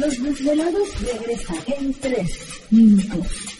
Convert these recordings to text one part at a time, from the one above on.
Los desvelados regresa en 3 minutos.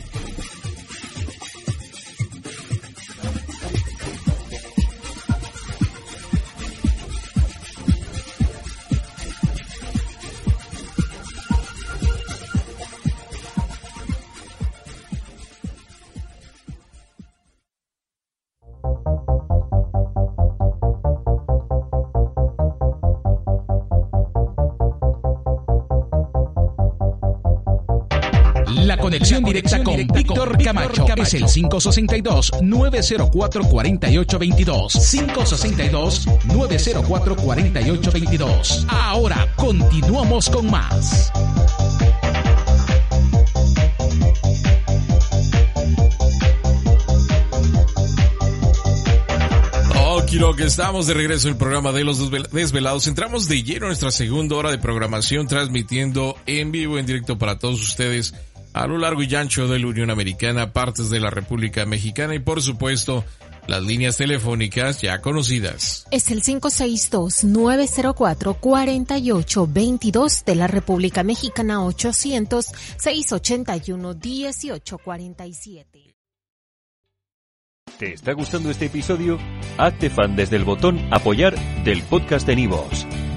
Conexión directa con Víctor Camacho es el 562-904-4822. 562-904-4822. Ahora continuamos con más. Quiero que estamos de regreso en el programa de los desvelados. Entramos de lleno a nuestra segunda hora de programación, transmitiendo en vivo, en directo para todos ustedes a lo largo y ancho de la Unión Americana, partes de la República Mexicana y por supuesto las líneas telefónicas ya conocidas. Es el 562-904-4822 de la República Mexicana 800-681-1847. ¿Te está gustando este episodio? Hazte fan desde el botón Apoyar del podcast de Nivos.